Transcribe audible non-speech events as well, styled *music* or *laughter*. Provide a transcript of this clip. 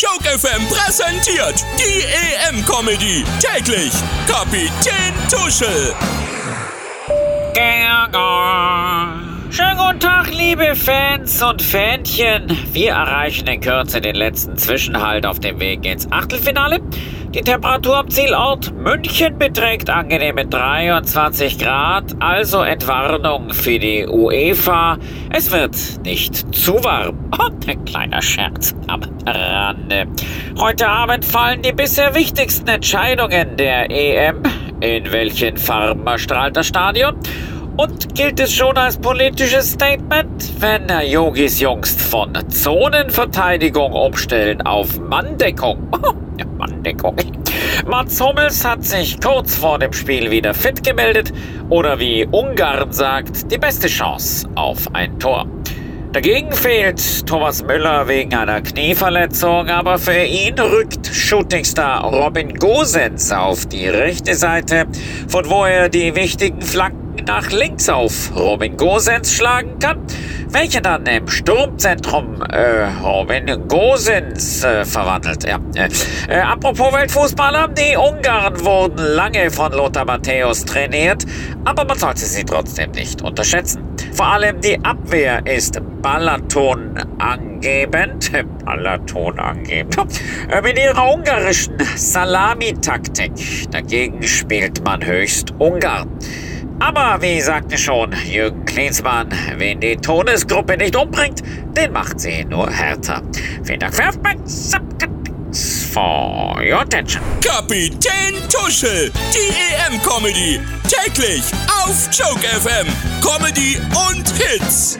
Joke FM präsentiert die EM-Comedy. Täglich Kapitän Tuschel. Schönen guten Tag, liebe Fans und Fähnchen. Wir erreichen in Kürze den letzten Zwischenhalt auf dem Weg ins Achtelfinale. Die Temperatur am Zielort München beträgt angenehme 23 Grad, also Entwarnung für die UEFA. Es wird nicht zu warm. Oh, ein kleiner Scherz am Rande. Heute Abend fallen die bisher wichtigsten Entscheidungen der EM. In welchen Farben strahlt das Stadion? Und gilt es schon als politisches Statement, wenn Yogis Jungs von Zonenverteidigung umstellen auf Manndeckung? *laughs* Manndeckung. Mats Hummels hat sich kurz vor dem Spiel wieder fit gemeldet oder wie Ungarn sagt, die beste Chance auf ein Tor. Dagegen fehlt Thomas Müller wegen einer Knieverletzung, aber für ihn rückt Shootingstar Robin Gosens auf die rechte Seite, von wo er die wichtigen Flanken nach links auf Robin Gosens schlagen kann, welcher dann im Sturmzentrum äh, Robin Gosens äh, verwandelt. Ja. Äh, äh, apropos Weltfußballer, die Ungarn wurden lange von Lothar Matthäus trainiert, aber man sollte sie trotzdem nicht unterschätzen. Vor allem die Abwehr ist Balaton angebend, *laughs* Balaton angebend, *laughs* äh, mit ihrer ungarischen Salamitaktik. Dagegen spielt man höchst Ungarn. Aber wie sagte schon Jürgen Klinsmann, wen die Todesgruppe nicht umbringt, den macht sie nur härter. Vielen Dank für for your attention. Kapitän Tuschel, die EM-Comedy. Täglich auf Joke FM. Comedy und Hits.